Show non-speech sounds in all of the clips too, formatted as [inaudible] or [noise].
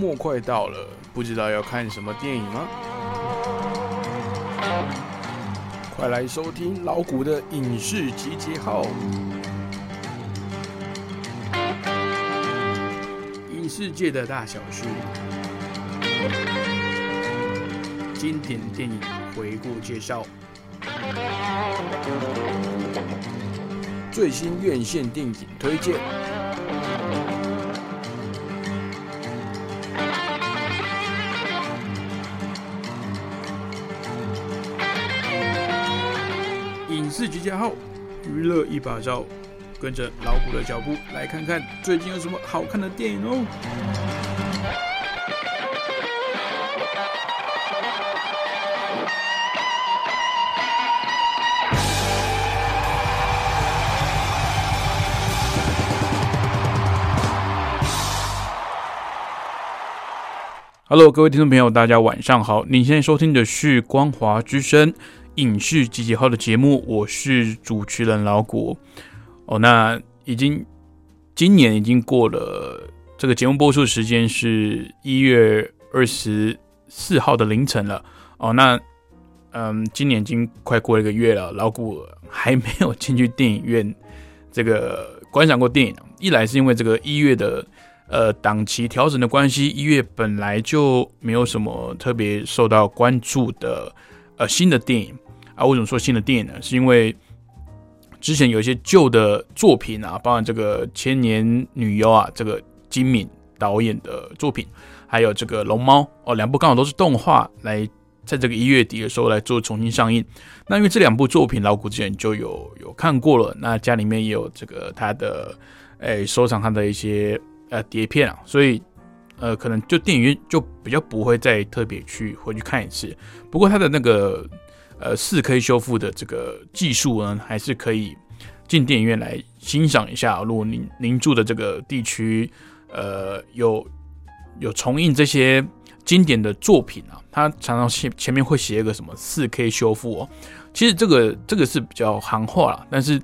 末快到了，不知道要看什么电影吗？快来收听老谷的影视集结号，影视界的大小事，经典电影回顾介绍，最新院线电影推荐。集结号，娱乐一把照，跟着老虎的脚步来看看最近有什么好看的电影哦。Hello，各位听众朋友，大家晚上好。您现在收听的是《光华之声》影视集结号的节目，我是主持人老谷。哦，那已经今年已经过了，这个节目播出时间是一月二十四号的凌晨了。哦，那嗯，今年已经快过了一个月了，老谷还没有进去电影院这个观赏过电影。一来是因为这个一月的。呃，档期调整的关系，一月本来就没有什么特别受到关注的呃新的电影啊。为什么说新的电影呢？是因为之前有一些旧的作品啊，包含这个《千年女优》啊，这个金敏导演的作品，还有这个《龙猫》哦，两部刚好都是动画，来在这个一月底的时候来做重新上映。那因为这两部作品老古之前就有有看过了，那家里面也有这个他的诶收藏他的一些。呃，碟片啊，所以，呃，可能就电影院就比较不会再特别去回去看一次。不过它的那个呃四 K 修复的这个技术呢，还是可以进电影院来欣赏一下。如果您您住的这个地区，呃，有有重映这些经典的作品啊，它常常前前面会写一个什么四 K 修复哦。其实这个这个是比较行话了，但是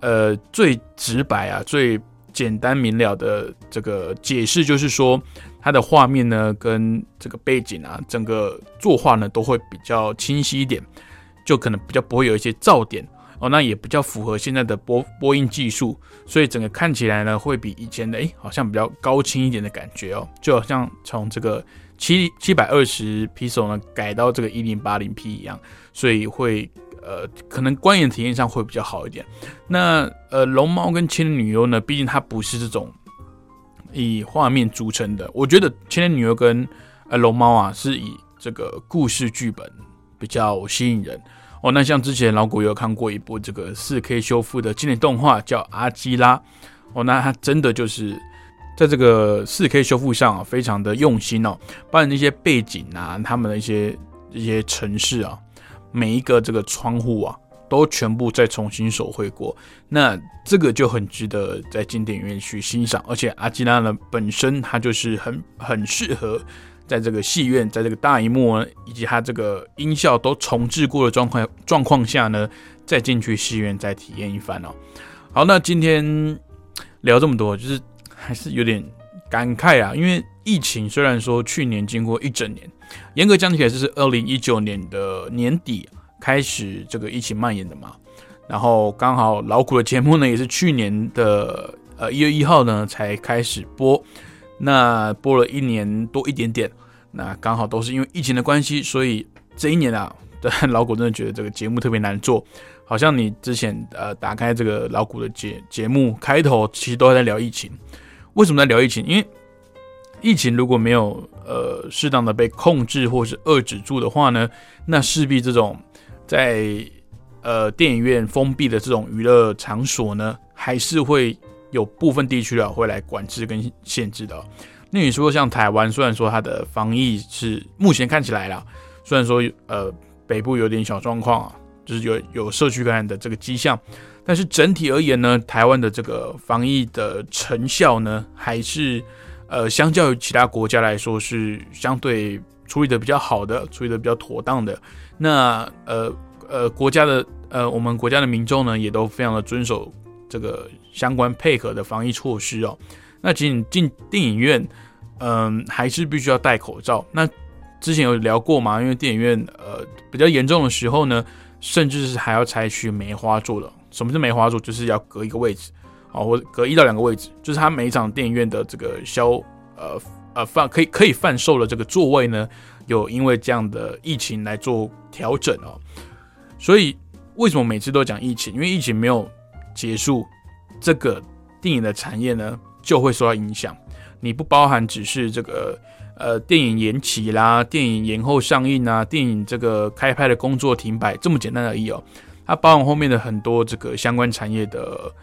呃，最直白啊，最。简单明了的这个解释就是说，它的画面呢跟这个背景啊，整个作画呢都会比较清晰一点，就可能比较不会有一些噪点哦。那也比较符合现在的播播音技术，所以整个看起来呢会比以前的哎好像比较高清一点的感觉哦，就好像从这个七七百二十 P 手呢改到这个一零八零 P 一样，所以会。呃，可能观影体验上会比较好一点。那呃，龙猫跟千年女优呢，毕竟它不是这种以画面组成的。我觉得千年女优跟呃龙猫啊，是以这个故事剧本比较吸引人哦。那像之前老古有看过一部这个四 K 修复的经典动画，叫《阿基拉》哦，那它真的就是在这个四 K 修复上啊，非常的用心哦，把那些背景啊，他们的一些一些城市啊。每一个这个窗户啊，都全部再重新手绘过，那这个就很值得在进电影院去欣赏。而且阿基拉呢本身它就是很很适合在这个戏院，在这个大荧幕以及它这个音效都重置过的状况状况下呢，再进去戏院再体验一番哦。好，那今天聊这么多，就是还是有点感慨啊，因为疫情虽然说去年经过一整年。严格讲起来，就是二零一九年的年底开始这个疫情蔓延的嘛。然后刚好老苦的节目呢，也是去年的呃一月一号呢才开始播，那播了一年多一点点。那刚好都是因为疫情的关系，所以这一年啊，老苦真的觉得这个节目特别难做。好像你之前呃打开这个老苦的节节目开头，其实都在聊疫情。为什么在聊疫情？因为疫情如果没有呃适当的被控制或是遏制住的话呢，那势必这种在呃电影院封闭的这种娱乐场所呢，还是会有部分地区啊会来管制跟限制的。那你说像台湾，虽然说它的防疫是目前看起来啦，虽然说呃北部有点小状况啊，就是有有社区感染的这个迹象，但是整体而言呢，台湾的这个防疫的成效呢，还是。呃，相较于其他国家来说，是相对处理的比较好的，处理的比较妥当的。那呃呃，国家的呃，我们国家的民众呢，也都非常的遵守这个相关配合的防疫措施哦。那仅仅进电影院，嗯，还是必须要戴口罩。那之前有聊过嘛？因为电影院呃比较严重的时候呢，甚至是还要采取梅花座的。什么是梅花座？就是要隔一个位置啊，或隔一到两个位置，就是它每一场电影院的这个销呃呃贩可以可以贩售的这个座位呢，有因为这样的疫情来做调整哦。所以为什么每次都讲疫情？因为疫情没有结束，这个电影的产业呢就会受到影响。你不包含只是这个呃电影延期啦，电影延后上映啊，电影这个开拍的工作停摆这么简单而已哦。它包含后面的很多这个相关产业的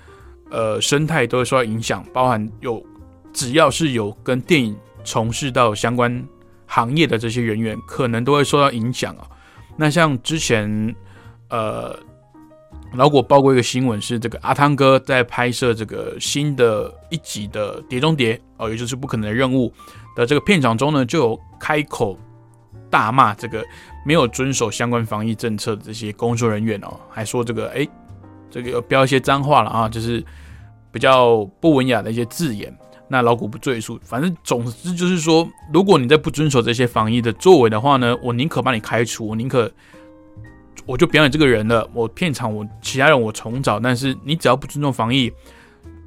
呃生态都会受到影响，包含有只要是有跟电影从事到相关行业的这些人员，可能都会受到影响啊。那像之前呃。老果报过一个新闻，是这个阿汤哥在拍摄这个新的一集的《碟中谍》哦，也就是《不可能的任务》的这个片场中呢，就有开口大骂这个没有遵守相关防疫政策的这些工作人员哦，还说这个哎，这个标一些脏话了啊，就是比较不文雅的一些字眼。那老古不赘述，反正总之就是说，如果你在不遵守这些防疫的作为的话呢，我宁可把你开除，我宁可。我就表演这个人了，我片场我其他人我重找，但是你只要不尊重防疫，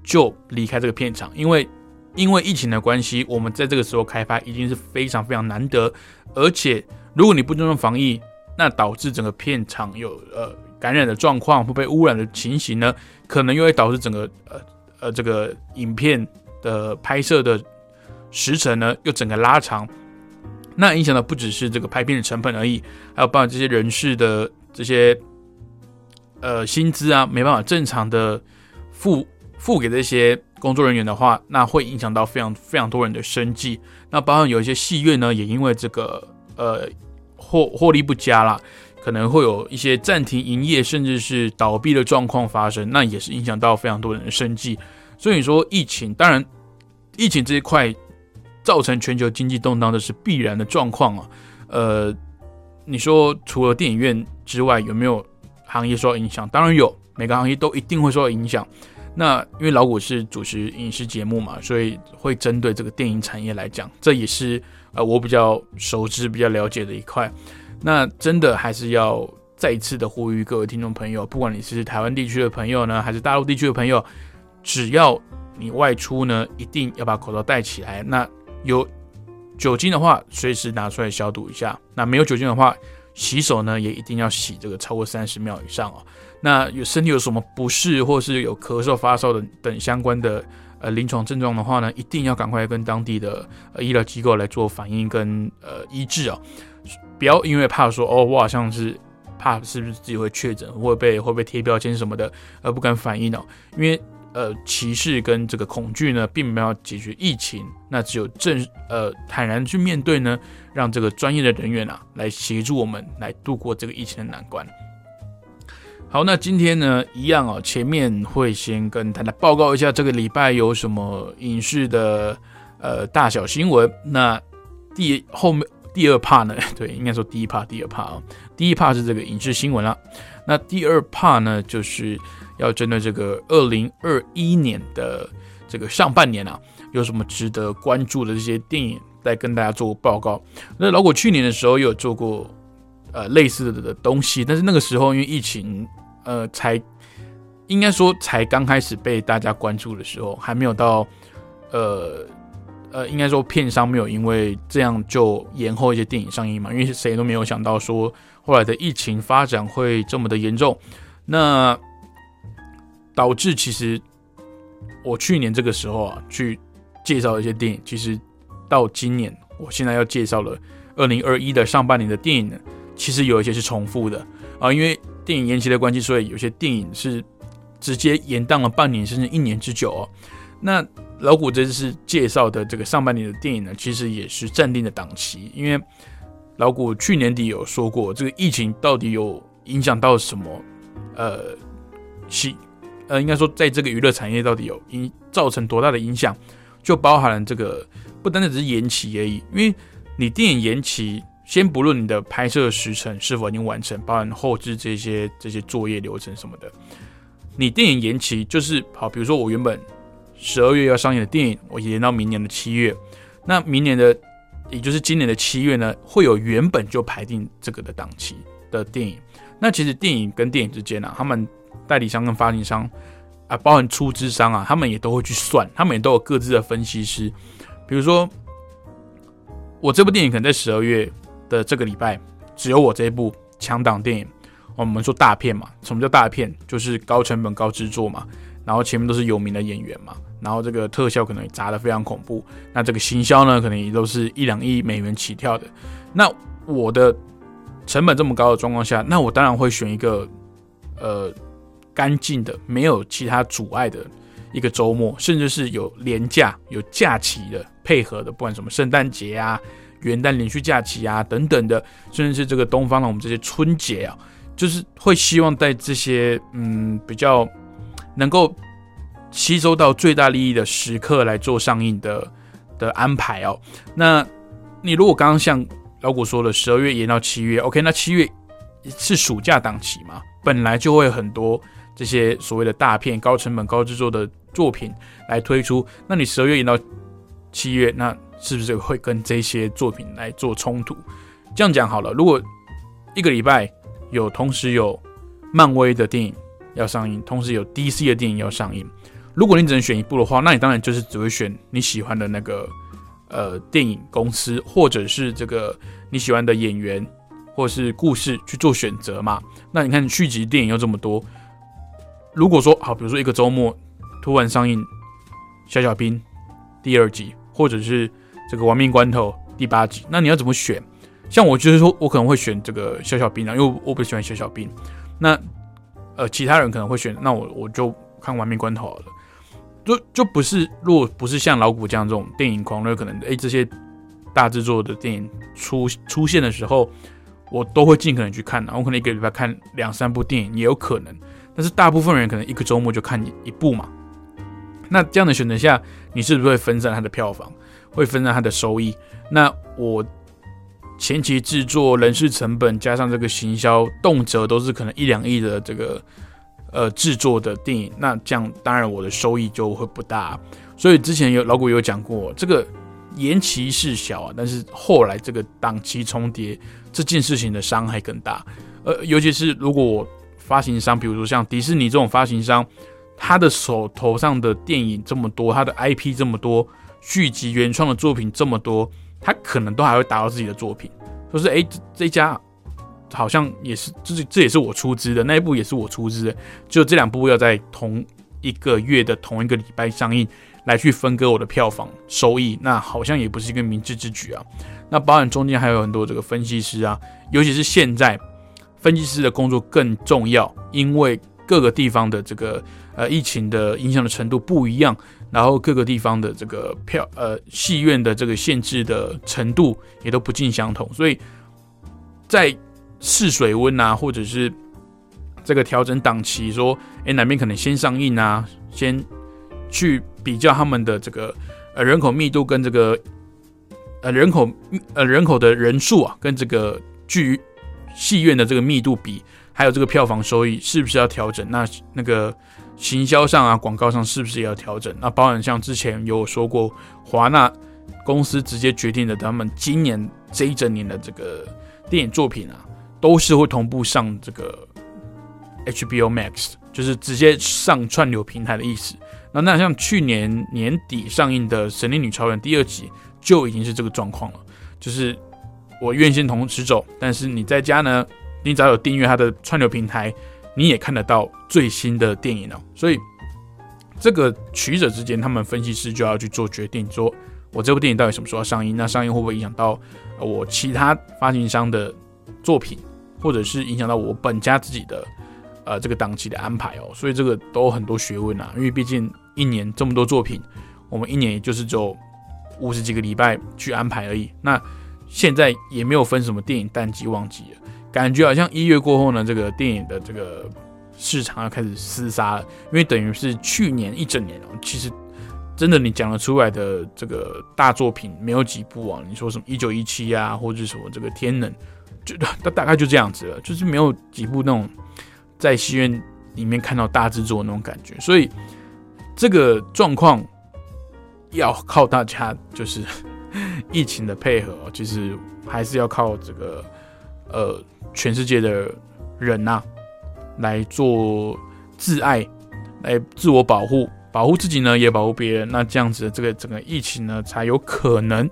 就离开这个片场，因为因为疫情的关系，我们在这个时候开拍已经是非常非常难得，而且如果你不尊重防疫，那导致整个片场有呃感染的状况会被污染的情形呢，可能又会导致整个呃呃这个影片的拍摄的时程呢又整个拉长，那影响的不只是这个拍片的成本而已，还有包括这些人事的。这些呃薪资啊，没办法正常的付付给这些工作人员的话，那会影响到非常非常多人的生计。那包括有一些戏院呢，也因为这个呃获获利不佳啦，可能会有一些暂停营业，甚至是倒闭的状况发生，那也是影响到非常多人的生计。所以说，疫情当然疫情这一块造成全球经济动荡的是必然的状况啊，呃。你说除了电影院之外，有没有行业受到影响？当然有，每个行业都一定会受到影响。那因为老谷是主持影视节目嘛，所以会针对这个电影产业来讲，这也是呃我比较熟知、比较了解的一块。那真的还是要再一次的呼吁各位听众朋友，不管你是台湾地区的朋友呢，还是大陆地区的朋友，只要你外出呢，一定要把口罩戴起来。那有。酒精的话，随时拿出来消毒一下。那没有酒精的话，洗手呢也一定要洗这个超过三十秒以上哦。那有身体有什么不适，或是有咳嗽、发烧的等相关的呃临床症状的话呢，一定要赶快跟当地的呃医疗机构来做反应跟呃医治啊。不要因为怕说哦，我好像是怕是不是自己会确诊，会被会被贴标签什么的，而不敢反应哦，因为。呃，歧视跟这个恐惧呢，并没有解决疫情，那只有正呃坦然去面对呢，让这个专业的人员啊来协助我们来度过这个疫情的难关。好，那今天呢，一样哦，前面会先跟大家报告一下这个礼拜有什么影视的呃大小新闻。那第后面第二 part 呢，对，应该说第一 part 第二 part 啊，第一 part 是这个影视新闻了，那第二 part 呢就是。要针对这个二零二一年的这个上半年啊，有什么值得关注的这些电影，来跟大家做报告。那老果去年的时候有做过呃类似的的东西，但是那个时候因为疫情，呃，才应该说才刚开始被大家关注的时候，还没有到呃呃，应该说片商没有因为这样就延后一些电影上映嘛，因为谁都没有想到说后来的疫情发展会这么的严重。那导致其实我去年这个时候啊，去介绍一些电影，其实到今年我现在要介绍了二零二一的上半年的电影呢，其实有一些是重复的啊，因为电影延期的关系，所以有些电影是直接延宕了半年甚至一年之久哦。那老谷这次介绍的这个上半年的电影呢，其实也是暂定的档期，因为老谷去年底有说过，这个疫情到底有影响到什么？呃，其。呃，应该说，在这个娱乐产业到底有影造成多大的影响，就包含了这个不单单只是延期而已。因为你电影延期，先不论你的拍摄时程是否已经完成，包含后置这些这些作业流程什么的，你电影延期就是好。比如说我原本十二月要上映的电影，我延到明年的七月，那明年的，也就是今年的七月呢，会有原本就排定这个的档期的电影。那其实电影跟电影之间呢，他们代理商跟发行商啊，包含出资商啊，他们也都会去算，他们也都有各自的分析师。比如说，我这部电影可能在十二月的这个礼拜，只有我这一部强档电影。我们说大片嘛，什么叫大片？就是高成本、高制作嘛，然后前面都是有名的演员嘛，然后这个特效可能砸的非常恐怖。那这个行销呢，可能也都是一两亿美元起跳的。那我的成本这么高的状况下，那我当然会选一个呃干净的、没有其他阻碍的一个周末，甚至是有廉价、有假期的配合的，不管什么圣诞节啊、元旦连续假期啊等等的，甚至是这个东方的我们这些春节啊。就是会希望在这些嗯比较能够吸收到最大利益的时刻来做上映的的安排哦。那你如果刚刚像老古说的，十二月延到七月，OK，那七月是暑假档期嘛，本来就会很多这些所谓的大片、高成本、高制作的作品来推出。那你十二月演到七月，那是不是会跟这些作品来做冲突？这样讲好了，如果一个礼拜。有同时有漫威的电影要上映，同时有 DC 的电影要上映。如果你只能选一部的话，那你当然就是只会选你喜欢的那个呃电影公司，或者是这个你喜欢的演员，或是故事去做选择嘛。那你看续集电影又这么多，如果说好，比如说一个周末突然上映《小小兵》第二集，或者是这个《亡命关头》第八集，那你要怎么选？像我就是说，我可能会选这个小小兵啊，因为我不喜欢小小兵。那呃，其他人可能会选，那我我就看完命关头好了。就就不是，如果不是像老古这样这种电影狂热，可能哎这些大制作的电影出出现的时候，我都会尽可能去看的。我可能一个礼拜看两三部电影也有可能，但是大部分人可能一个周末就看一部嘛。那这样的选择下，你是不是会分散它的票房，会分散它的收益？那我。前期制作、人事成本加上这个行销，动辄都是可能一两亿的这个呃制作的电影，那这样当然我的收益就会不大。所以之前有老古有讲过，这个延期是小啊，但是后来这个档期重叠这件事情的伤害更大。呃，尤其是如果发行商，比如说像迪士尼这种发行商，他的手头上的电影这么多，他的 IP 这么多，续集原创的作品这么多。他可能都还会达到自己的作品，说是哎，这家好像也是，就是这也是我出资的那一部，也是我出资的，就这两部要在同一个月的同一个礼拜上映，来去分割我的票房收益，那好像也不是一个明智之举啊。那包含中间还有很多这个分析师啊，尤其是现在分析师的工作更重要，因为各个地方的这个呃疫情的影响的程度不一样。然后各个地方的这个票，呃，戏院的这个限制的程度也都不尽相同，所以在试水温啊，或者是这个调整档期，说，哎，哪边可能先上映啊，先去比较他们的这个呃人口密度跟这个呃人口呃人口的人数啊，跟这个剧戏院的这个密度比，还有这个票房收益是不是要调整？那那个。行销上啊，广告上是不是也要调整？那包含像之前有说过，华纳公司直接决定的，他们今年这一整年的这个电影作品啊，都是会同步上这个 HBO Max，就是直接上串流平台的意思。那那像去年年底上映的《神力女超人》第二集，就已经是这个状况了，就是我院线同时走，但是你在家呢，你只要有订阅它的串流平台。你也看得到最新的电影了，所以这个取舍之间，他们分析师就要去做决定，说我这部电影到底什么时候上映？那上映会不会影响到我其他发行商的作品，或者是影响到我本家自己的呃这个档期的安排哦？所以这个都很多学问啊，因为毕竟一年这么多作品，我们一年也就是只有五十几个礼拜去安排而已。那现在也没有分什么电影淡季旺季了。感觉好像一月过后呢，这个电影的这个市场要开始厮杀了，因为等于是去年一整年哦，其实真的你讲得出来的这个大作品没有几部啊。你说什么一九一七啊，或者什么这个天能，就大大概就这样子了，就是没有几部那种在戏院里面看到大制作那种感觉。所以这个状况要靠大家就是 [laughs] 疫情的配合，其实还是要靠这个呃全世界的人呐来做自爱，来自我保护，保护自己呢，也保护别人。那这样子，这个整个疫情呢，才有可能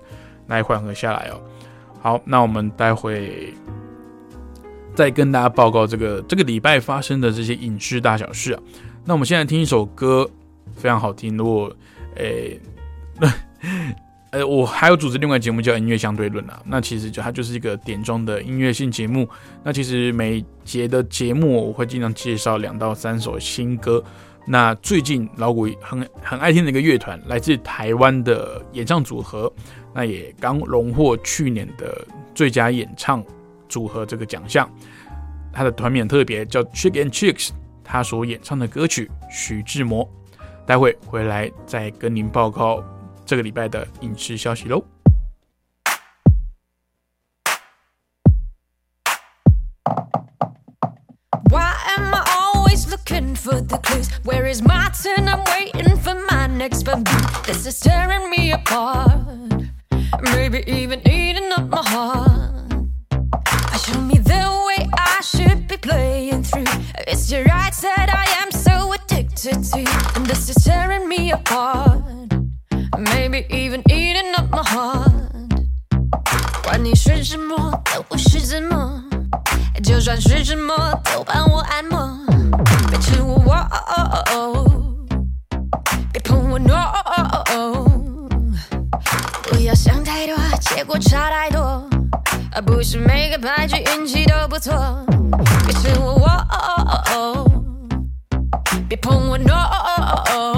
来缓和下来哦。好，那我们待会再跟大家报告这个这个礼拜发生的这些影视大小事啊。那我们现在听一首歌，非常好听。如果诶，呃，我还有组织另外节目叫音乐相对论啊。那其实就它就是一个点钟的音乐性节目。那其实每节的节目我会经常介绍两到三首新歌。那最近老古很很爱听的一个乐团，来自台湾的演唱组合，那也刚荣获去年的最佳演唱组合这个奖项。他的团名特别叫 Chick and Chicks，他所演唱的歌曲徐志摩。待会回来再跟您报告这个礼拜的影视消息喽。Why am I always looking for the clues? Where is my turn? I'm waiting for my next bamboo. This is tearing me apart. Maybe even eating up my heart. Show me the way I should be playing through. It's your right that I am so addicted to. And this is tearing me apart. Maybe even eating up my heart. 管你是什么，都不是怎么，就算是什么，都帮我按摩。别吃我，别碰我，no。不要想太多，结果差太多。不是每个牌局运气都不错。别吃我，别碰我，no。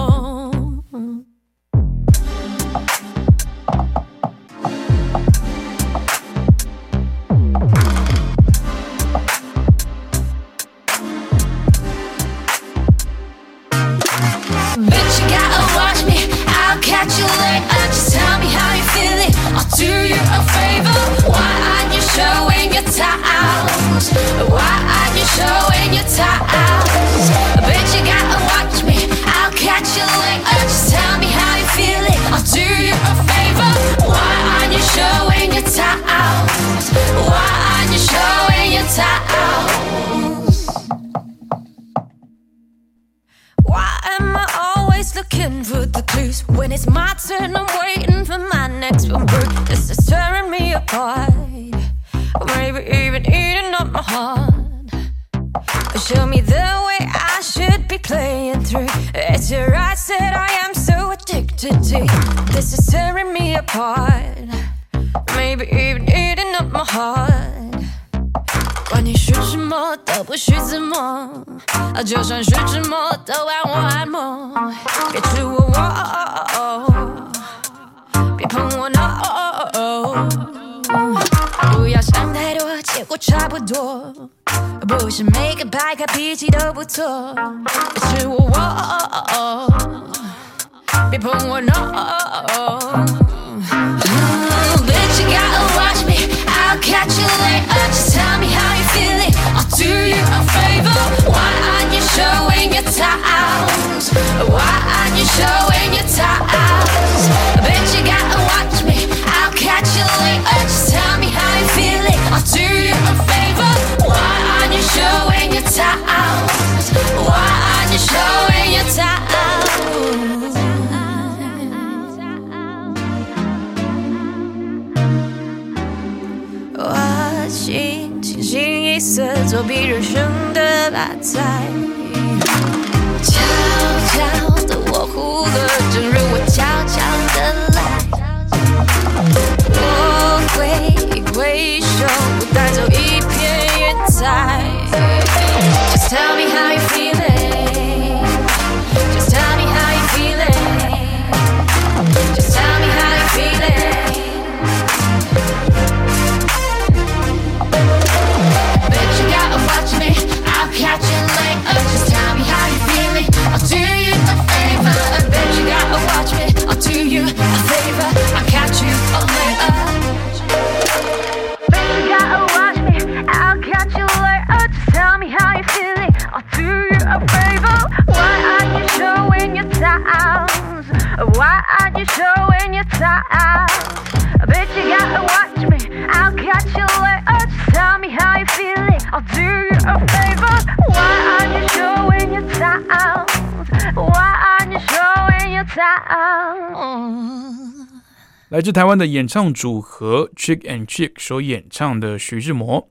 来自台湾的演唱组合 Chick and Chick 所演唱的徐志摩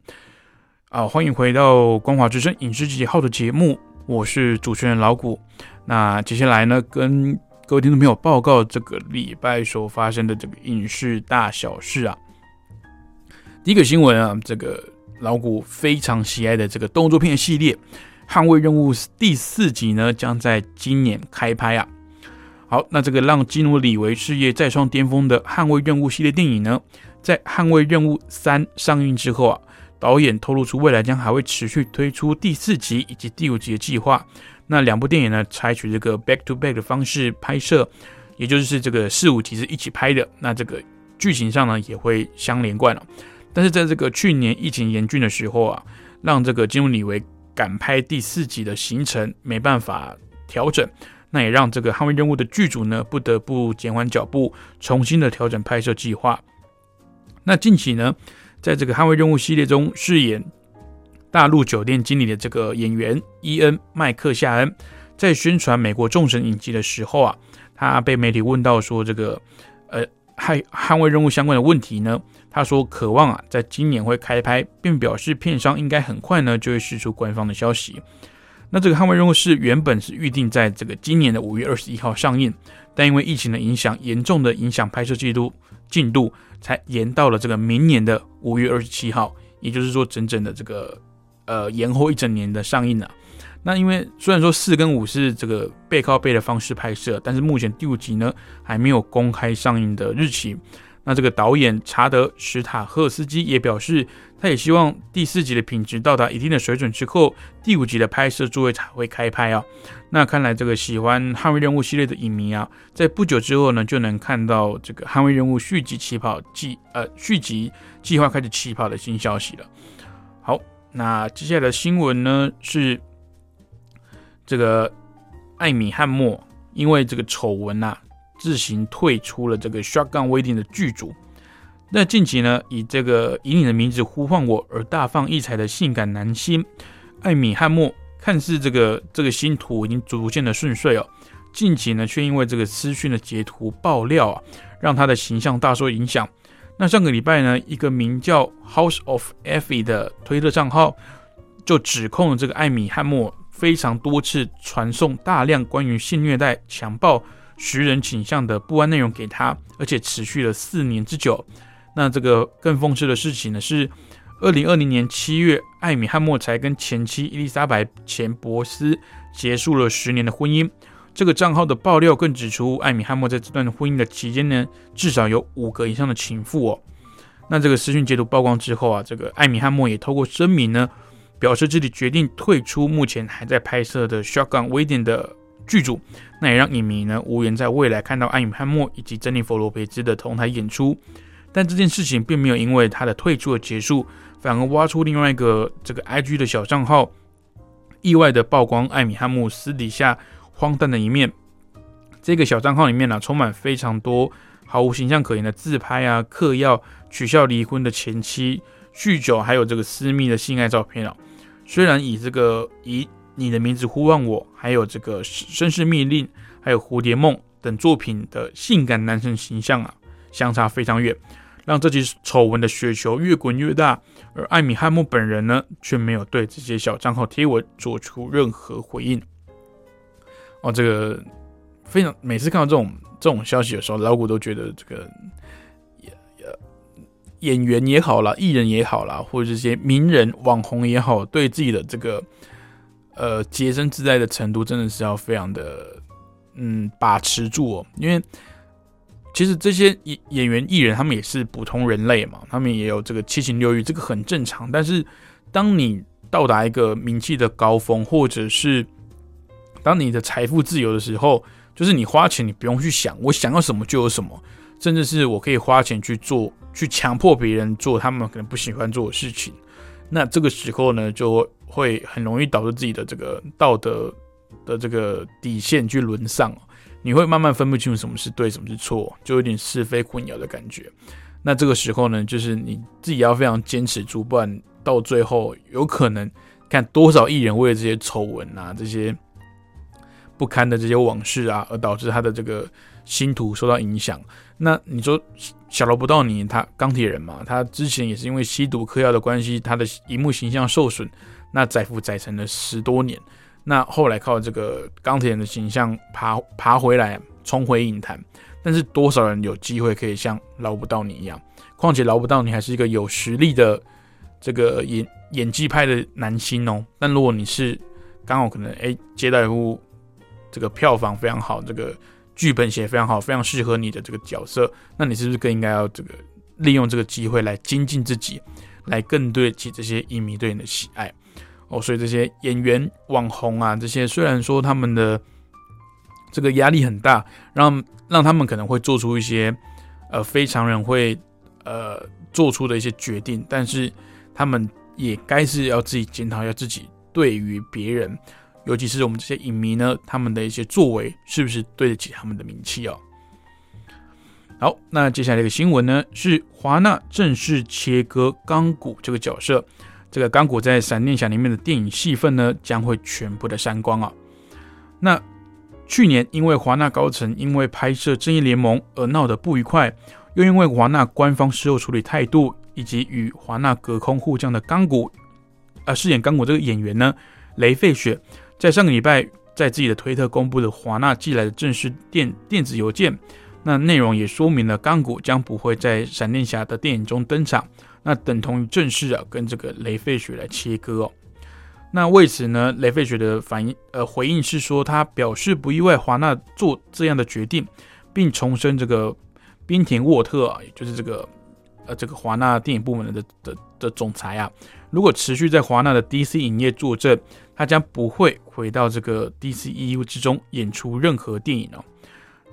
啊，欢迎回到光华之声影视集结号的节目，我是主持人老谷。那接下来呢，跟各位听众朋友报告这个礼拜所发生的这个影视大小事啊。第一个新闻啊，这个老谷非常喜爱的这个动作片系列《捍卫任务》第四集呢，将在今年开拍啊。好，那这个让基努里维事业再创巅峰的《捍卫任务》系列电影呢，在《捍卫任务三》上映之后啊，导演透露出未来将还会持续推出第四集以及第五集的计划。那两部电影呢，采取这个 back to back 的方式拍摄，也就是这个四五集是一起拍的。那这个剧情上呢，也会相连贯了。但是在这个去年疫情严峻的时候啊，让这个金庸李维赶拍第四集的行程没办法调整，那也让这个捍卫任务的剧组呢不得不减缓脚步，重新的调整拍摄计划。那近期呢，在这个捍卫任务系列中饰演。大陆酒店经理的这个演员伊恩·麦克夏恩，在宣传美国众神影集的时候啊，他被媒体问到说这个呃捍捍卫任务相关的问题呢，他说渴望啊在今年会开拍，并表示片商应该很快呢就会释出官方的消息。那这个捍卫任务是原本是预定在这个今年的五月二十一号上映，但因为疫情的影响，严重的影响拍摄进度进度，才延到了这个明年的五月二十七号，也就是说整整的这个。呃，延后一整年的上映啊。那因为虽然说四跟五是这个背靠背的方式拍摄，但是目前第五集呢还没有公开上映的日期。那这个导演查德·史塔赫斯基也表示，他也希望第四集的品质到达一定的水准之后，第五集的拍摄诸位才会开拍啊。那看来这个喜欢《捍卫任务》系列的影迷啊，在不久之后呢，就能看到这个《捍卫任务》续集起跑计呃续集计划开始起跑的新消息了。好。那接下来的新闻呢是这个艾米汉默因为这个丑闻呐自行退出了这个《Shotgun Wedding》的剧组。那近期呢以这个以你的名字呼唤我而大放异彩的性感男星艾米汉默，看似这个这个星途已经逐渐的顺遂哦，近期呢却因为这个私讯的截图爆料啊，让他的形象大受影响。那上个礼拜呢，一个名叫 House of Effie 的推特账号就指控了这个艾米汉默非常多次传送大量关于性虐待、强暴、徐人倾向的不安内容给他，而且持续了四年之久。那这个更讽刺的事情呢，是二零二零年七月，艾米汉默才跟前妻伊丽莎白钱伯斯结束了十年的婚姻。这个账号的爆料更指出，艾米汉默在这段婚姻的期间呢，至少有五个以上的情妇哦。那这个私讯截图曝光之后啊，这个艾米汉默也透过声明呢，表示自己决定退出目前还在拍摄的《Shotgun Wedding》的剧组。那也让影迷呢无缘在未来看到艾米汉默以及珍妮佛罗培兹的同台演出。但这件事情并没有因为他的退出而结束，反而挖出另外一个这个 IG 的小账号，意外的曝光艾米汉默私底下。荒诞的一面，这个小账号里面呢，充满非常多毫无形象可言的自拍啊，嗑药、取笑离婚的前妻、酗酒，还有这个私密的性爱照片啊。虽然以这个以你的名字呼唤我，还有这个绅士密令，还有蝴蝶梦等作品的性感男神形象啊，相差非常远，让这起丑闻的雪球越滚越大。而艾米汉默本人呢，却没有对这些小账号贴文做出任何回应。哦，这个非常每次看到这种这种消息的时候，老古都觉得这个演演员也好啦，艺人也好啦，或者这些名人网红也好，对自己的这个呃洁身自爱的程度，真的是要非常的嗯把持住哦。因为其实这些演演员艺人他们也是普通人类嘛，他们也有这个七情六欲，这个很正常。但是当你到达一个名气的高峰，或者是当你的财富自由的时候，就是你花钱，你不用去想我想要什么就有什么，甚至是我可以花钱去做，去强迫别人做他们可能不喜欢做的事情。那这个时候呢，就会很容易导致自己的这个道德的这个底线去沦丧，你会慢慢分不清楚什么是对，什么是错，就有点是非混淆的感觉。那这个时候呢，就是你自己要非常坚持住，不然到最后有可能看多少艺人为了这些丑闻啊，这些。不堪的这些往事啊，而导致他的这个星途受到影响。那你说小罗不到你，他钢铁人嘛，他之前也是因为吸毒嗑药的关系，他的荧幕形象受损，那载浮载沉了十多年。那后来靠这个钢铁人的形象爬爬回来，重回影坛。但是多少人有机会可以像捞不到你一样？况且捞不到你还是一个有实力的这个演演技派的男星哦。但如果你是刚好可能哎接待户这个票房非常好，这个剧本写非常好，非常适合你的这个角色，那你是不是更应该要这个利用这个机会来精进自己，来更对得起这些影迷对你的喜爱哦？所以这些演员、网红啊，这些虽然说他们的这个压力很大，让让他们可能会做出一些呃非常人会呃做出的一些决定，但是他们也该是要自己检讨一下自己对于别人。尤其是我们这些影迷呢，他们的一些作为是不是对得起他们的名气哦？好，那接下来一个新闻呢，是华纳正式切割钢骨这个角色。这个钢骨在闪电侠里面的电影戏份呢，将会全部的删光啊。那去年因为华纳高层因为拍摄正义联盟而闹得不愉快，又因为华纳官方事后处理态度以及与华纳隔空互降的钢骨，呃，饰演钢骨这个演员呢，雷费雪。在上个礼拜，在自己的推特公布的华纳寄来的正式电电子邮件，那内容也说明了钢骨将不会在闪电侠的电影中登场，那等同于正式啊跟这个雷费雪来切割哦。那为此呢，雷费雪的反应呃回应是说，他表示不意外华纳做这样的决定，并重申这个滨田沃特啊，也就是这个呃这个华纳电影部门的的的总裁啊，如果持续在华纳的 DC 影业坐镇。他将不会回到这个 DCEU 之中演出任何电影哦。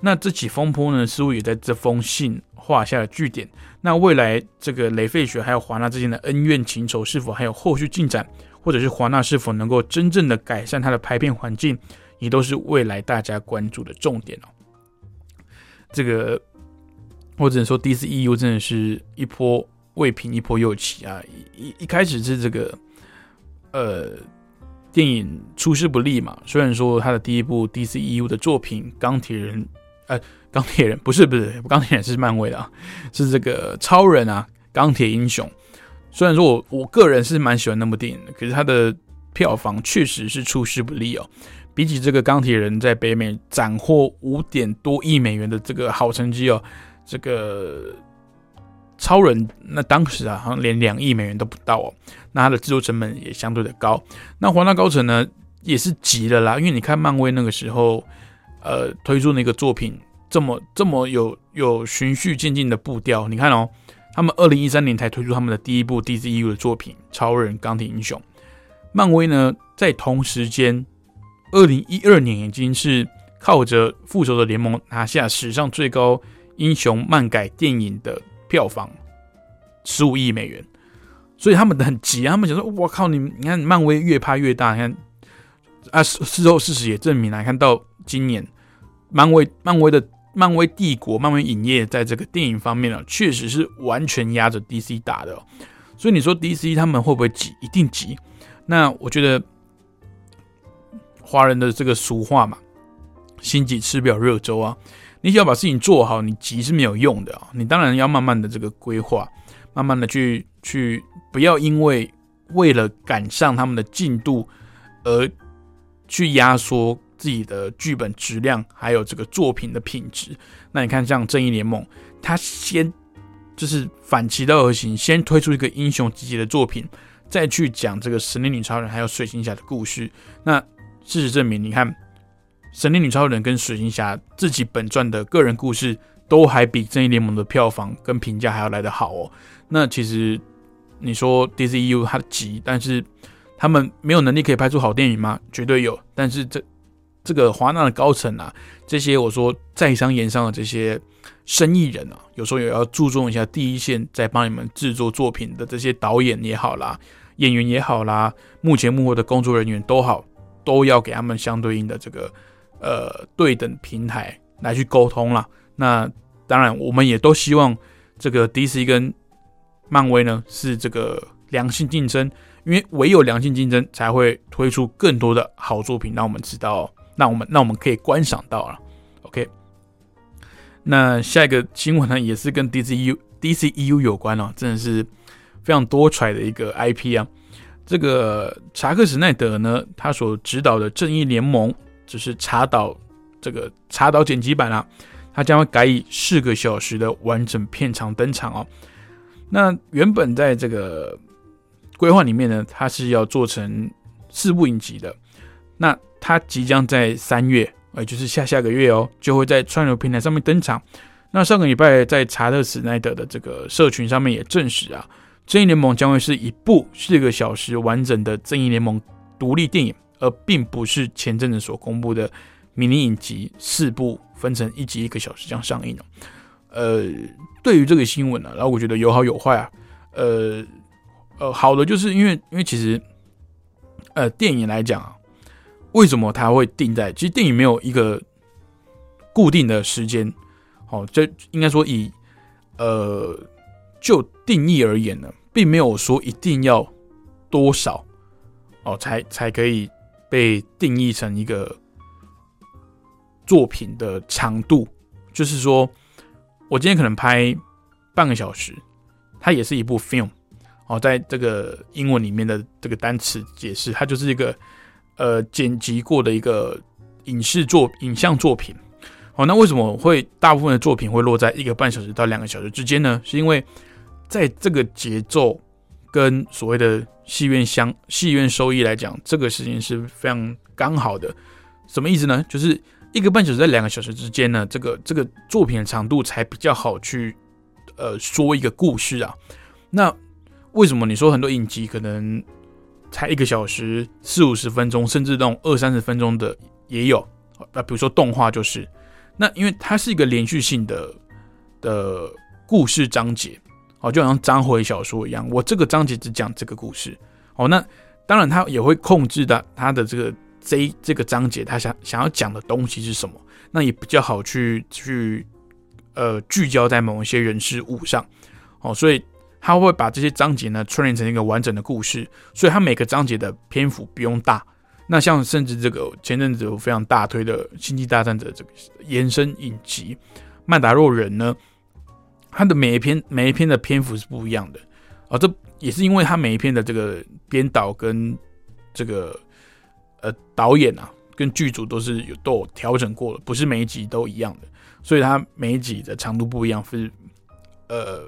那这起风波呢，似乎也在这封信画下了句点。那未来这个雷费雪还有华纳之间的恩怨情仇是否还有后续进展，或者是华纳是否能够真正的改善他的拍片环境，也都是未来大家关注的重点哦。这个我只能说 DCEU 真的是一波未平一波又起啊！一一开始是这个呃。电影出师不利嘛？虽然说他的第一部 DCEU 的作品《钢铁人》，呃，钢铁人不是不是钢铁人是漫威的啊，是这个超人啊，钢铁英雄。虽然说我我个人是蛮喜欢那部电影的，可是它的票房确实是出师不利哦。比起这个钢铁人在北美斩获五点多亿美元的这个好成绩哦，这个。超人那当时啊，好像连两亿美元都不到哦，那它的制作成本也相对的高。那华纳高层呢也是急了啦，因为你看漫威那个时候，呃，推出那个作品这么这么有有循序渐进的步调。你看哦，他们二零一三年才推出他们的第一部 DCU 的作品《超人钢铁英雄》，漫威呢在同时间，二零一二年已经是靠着《复仇者联盟》拿下史上最高英雄漫改电影的。票房十五亿美元，所以他们很急啊，他们想说：“我靠，你你看漫威越拍越大，你看啊，事后事实也证明了，看到今年漫威漫威的漫威帝国、漫威影业在这个电影方面呢，确实是完全压着 DC 打的。所以你说 DC 他们会不会急？一定急。那我觉得华人的这个俗话嘛，心急吃不了热粥啊。”你想要把事情做好，你急是没有用的啊！你当然要慢慢的这个规划，慢慢的去去，不要因为为了赶上他们的进度而去压缩自己的剧本质量，还有这个作品的品质。那你看，像正义联盟，他先就是反其道而行，先推出一个英雄集结的作品，再去讲这个神力女超人还有水行侠的故事。那事实证明，你看。神力女超人跟水行侠自己本传的个人故事，都还比正义联盟的票房跟评价还要来得好哦。那其实你说 DCU 它急，但是他们没有能力可以拍出好电影吗？绝对有。但是这这个华纳的高层啊，这些我说在商言商的这些生意人啊，有时候也要注重一下第一线在帮你们制作作品的这些导演也好啦，演员也好啦，目前幕后的工作人员都好，都要给他们相对应的这个。呃，对等平台来去沟通了。那当然，我们也都希望这个 DC 跟漫威呢是这个良性竞争，因为唯有良性竞争才会推出更多的好作品，让我们知道那我们那我们可以观赏到了。OK，那下一个新闻呢，也是跟 DCU DCEU 有关哦，真的是非常多出来的一个 IP 啊。这个查克·史奈德呢，他所指导的《正义联盟》只是查导这个查导剪辑版啊，它将会改以四个小时的完整片长登场哦。那原本在这个规划里面呢，它是要做成四部影集的。那它即将在三月，也就是下下个月哦，就会在串流平台上面登场。那上个礼拜在查特·史奈德的这个社群上面也证实啊。正义联盟将会是一部四个小时完整的正义联盟独立电影，而并不是前阵子所公布的迷你影集四部分成一集一个小时这样上映呃，对于这个新闻呢，然后我觉得有好有坏啊。呃呃，好的就是因为因为其实呃电影来讲啊，为什么它会定在？其实电影没有一个固定的时间，好，这应该说以呃。就定义而言呢，并没有说一定要多少哦，才才可以被定义成一个作品的长度。就是说，我今天可能拍半个小时，它也是一部 film 哦。在这个英文里面的这个单词解释，它就是一个呃剪辑过的一个影视作影像作品。哦，那为什么会大部分的作品会落在一个半小时到两个小时之间呢？是因为在这个节奏跟所谓的戏院相戏院收益来讲，这个事情是非常刚好的。什么意思呢？就是一个半小时在两个小时之间呢，这个这个作品的长度才比较好去呃说一个故事啊。那为什么你说很多影集可能才一个小时四五十分钟，甚至那种二三十分钟的也有啊？比如说动画就是，那因为它是一个连续性的的故事章节。哦，就好像章回小说一样，我这个章节只讲这个故事。哦，那当然他也会控制的，他的这个这这个章节他想想要讲的东西是什么，那也比较好去去呃聚焦在某一些人事物上。哦，所以他会把这些章节呢串联成一个完整的故事，所以他每个章节的篇幅不用大。那像甚至这个前阵子有非常大推的《星际大战》的这个延伸影集《曼达洛人》呢。它的每一篇每一篇的篇幅是不一样的啊，这也是因为它每一篇的这个编导跟这个呃导演啊，跟剧组都是有都有调整过了，不是每一集都一样的，所以它每一集的长度不一样，是呃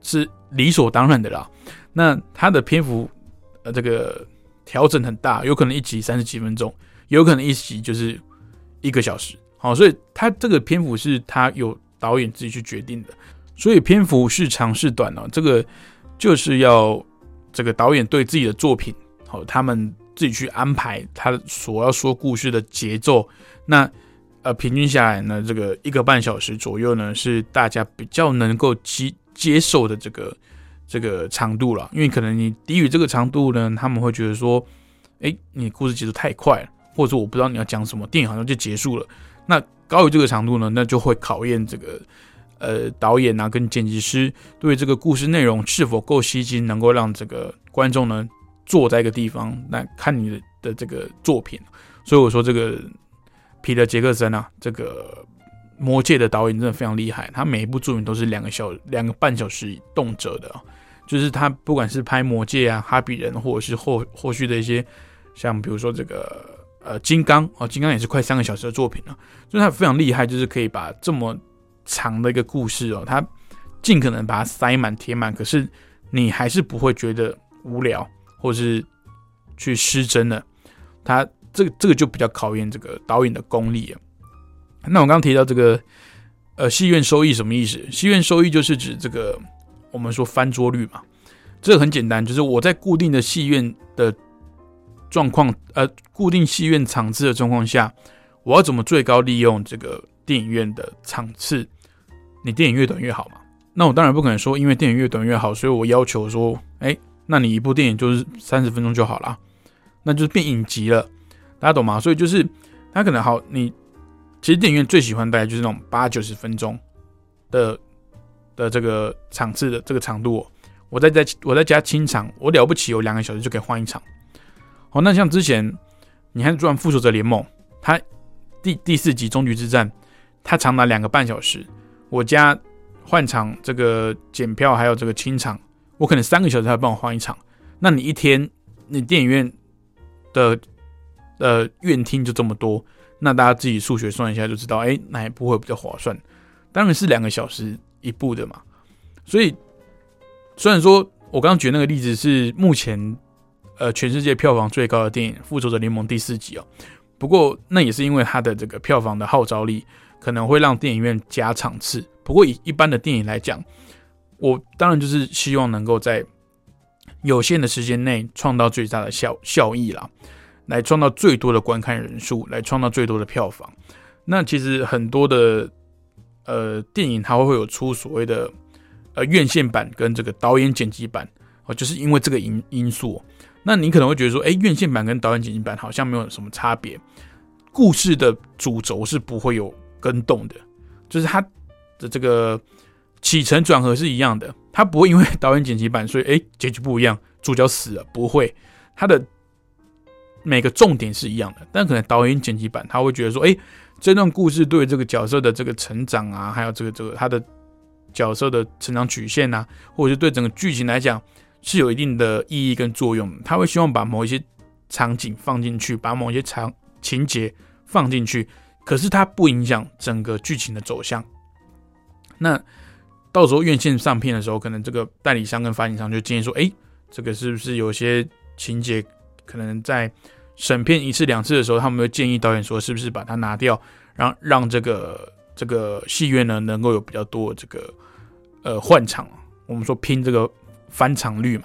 是理所当然的啦。那它的篇幅呃这个调整很大，有可能一集三十几分钟，有可能一集就是一个小时，好，所以它这个篇幅是它有。导演自己去决定的，所以篇幅是长是短呢？这个就是要这个导演对自己的作品，好，他们自己去安排他所要说故事的节奏。那呃，平均下来呢，这个一个半小时左右呢，是大家比较能够接接受的这个这个长度了。因为可能你低于这个长度呢，他们会觉得说，哎，你故事节奏太快了，或者说我不知道你要讲什么，电影好像就结束了。那高于这个长度呢，那就会考验这个呃导演啊跟剪辑师对这个故事内容是否够吸睛，能够让这个观众呢坐在一个地方来看你的的这个作品。所以我说这个皮特杰克森啊，这个魔戒的导演真的非常厉害，他每一部作品都是两个小两个半小时动辄的，就是他不管是拍魔戒啊、哈比人，或者是后后续的一些像比如说这个。呃，金刚哦，金刚也是快三个小时的作品了，所以它非常厉害，就是可以把这么长的一个故事哦，它尽可能把它塞满、填满，可是你还是不会觉得无聊，或是去失真的。它这个这个就比较考验这个导演的功力啊。那我刚刚提到这个呃戏院收益什么意思？戏院收益就是指这个我们说翻桌率嘛，这个很简单，就是我在固定的戏院的。状况呃，固定戏院场次的状况下，我要怎么最高利用这个电影院的场次？你电影越短越好嘛？那我当然不可能说，因为电影越短越好，所以我要求说，哎，那你一部电影就是三十分钟就好了，那就是变影集了，大家懂吗？所以就是他可能好，你其实电影院最喜欢大概就是那种八九十分钟的的这个场次的这个长度，我在在我在家清场，我了不起有两个小时就可以换一场。哦，那像之前你看，做完复仇者联盟，它第第四集终局之战，它长达两个半小时。我家换场这个检票还有这个清场，我可能三个小时才帮我换一场。那你一天你电影院的呃院厅就这么多，那大家自己数学算一下就知道，哎，哪一部会比较划算？当然是两个小时一部的嘛。所以虽然说我刚刚举那个例子是目前呃全世界票房最高的电影《复仇者联盟》第四集哦，不过那也是因为它的这个票房的号召力。可能会让电影院加场次，不过以一般的电影来讲，我当然就是希望能够在有限的时间内创造最大的效效益啦，来创造最多的观看人数，来创造最多的票房。那其实很多的呃电影它会会有出所谓的呃院线版跟这个导演剪辑版哦，就是因为这个因因素。那你可能会觉得说，哎，院线版跟导演剪辑版好像没有什么差别，故事的主轴是不会有。跟动的，就是它的这个起承转合是一样的，它不会因为导演剪辑版，所以哎结局不一样，主角死了，不会，它的每个重点是一样的，但可能导演剪辑版他会觉得说，哎，这段故事对这个角色的这个成长啊，还有这个这个他的角色的成长曲线啊，或者是对整个剧情来讲是有一定的意义跟作用，他会希望把某一些场景放进去，把某一些场情节放进去。可是它不影响整个剧情的走向。那到时候院线上片的时候，可能这个代理商跟发行商就建议说：“哎，这个是不是有些情节可能在审片一次两次的时候，他们会建议导演说，是不是把它拿掉，让让这个这个戏院呢能够有比较多这个呃换场，我们说拼这个翻场率嘛，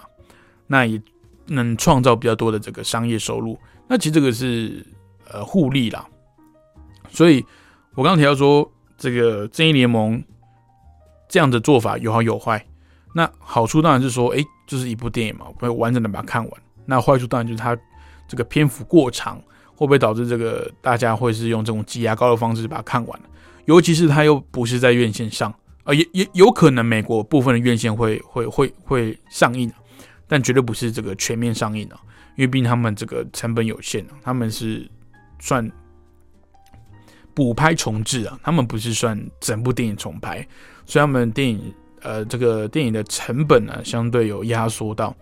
那也能创造比较多的这个商业收入。那其实这个是呃互利啦。”所以，我刚刚提到说，这个正义联盟这样的做法有好有坏。那好处当然是说，哎，就是一部电影嘛，我会完整的把它看完。那坏处当然就是它这个篇幅过长，会不会导致这个大家会是用这种挤牙膏的方式把它看完尤其是它又不是在院线上，啊，也也有可能美国部分的院线会会会会上映，但绝对不是这个全面上映啊，因为毕竟他们这个成本有限啊，他们是算。补拍重置啊，他们不是算整部电影重拍，所以他们电影呃这个电影的成本呢相对有压缩到。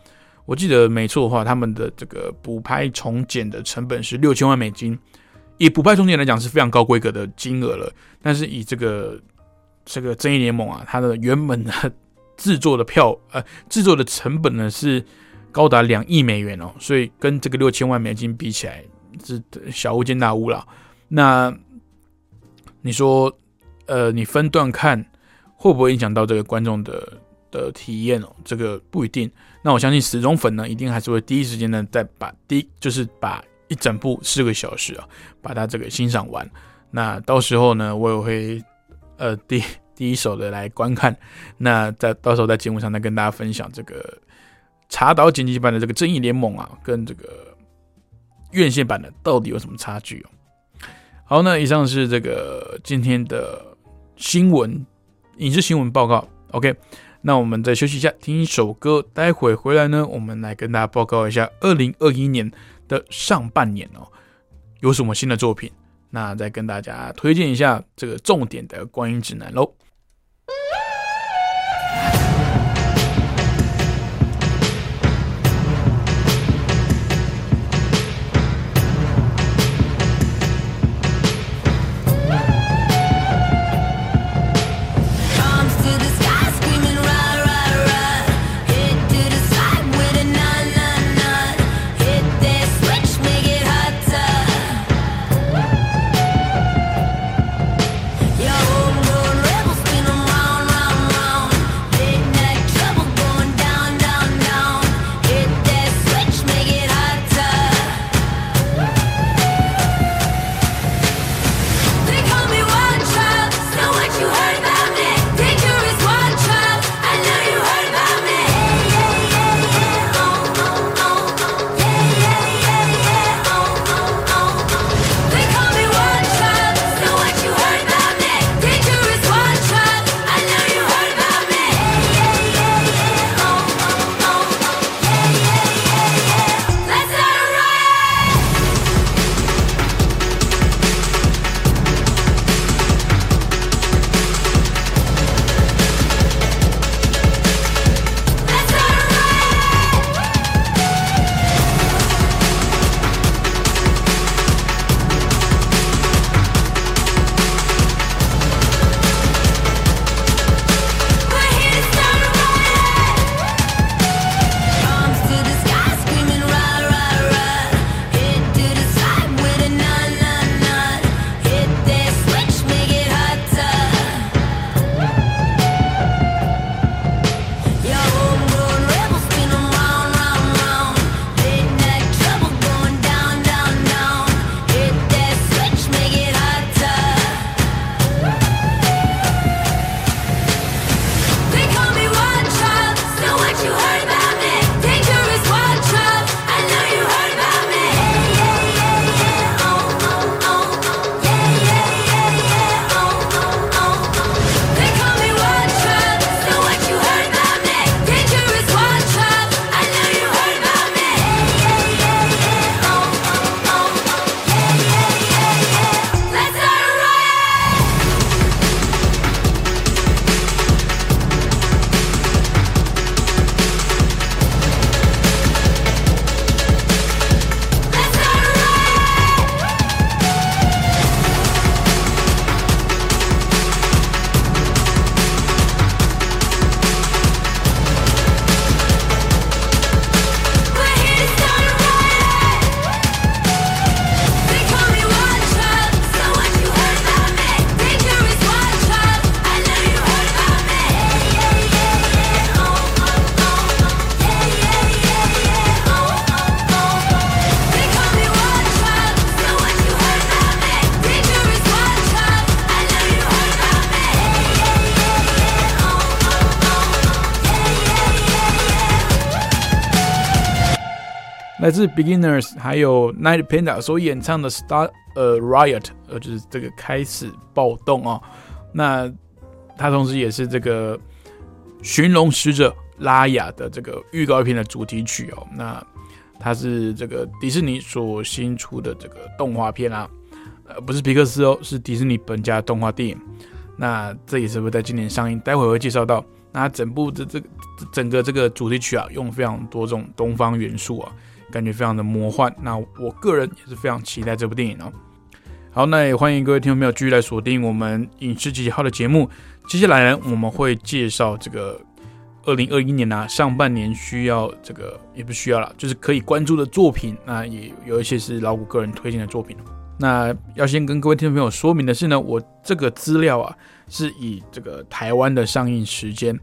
我记得没错的话，他们的这个补拍重剪的成本是六千万美金，以补拍重剪来讲是非常高规格的金额了。但是以这个这个正义联盟啊，它的原本的制作的票呃制作的成本呢是高达两亿美元哦，所以跟这个六千万美金比起来是小巫见大巫了。那你说，呃，你分段看会不会影响到这个观众的的体验哦？这个不一定。那我相信死忠粉呢，一定还是会第一时间呢，再把第就是把一整部四个小时啊，把它这个欣赏完。那到时候呢，我也会呃第第一手的来观看。那在到时候在节目上再跟大家分享这个茶岛剪辑版的这个正义联盟啊，跟这个院线版的到底有什么差距哦？好，那以上是这个今天的新闻影视新闻报告。OK，那我们再休息一下，听一首歌。待会回来呢，我们来跟大家报告一下二零二一年的上半年哦，有什么新的作品。那再跟大家推荐一下这个重点的观影指南喽。来自 Beginners 还有 Night Panda 所演唱的 Star 呃 Riot，呃，就是这个开始暴动哦。那它同时也是这个《寻龙使者拉雅》的这个预告片的主题曲哦。那它是这个迪士尼所新出的这个动画片啊，呃，不是皮克斯哦，是迪士尼本家动画电影。那这也是会在今年上映，待会会介绍到。那整部的这个整个这个主题曲啊，用非常多这种东方元素啊，感觉非常的魔幻。那我个人也是非常期待这部电影哦。好，那也欢迎各位听众朋友继续来锁定我们影视集结号的节目。接下来呢，我们会介绍这个二零二一年啊上半年需要这个也不需要了，就是可以关注的作品。那也有一些是老谷个人推荐的作品。那要先跟各位听众朋友说明的是呢，我这个资料啊。是以这个台湾的上映时间，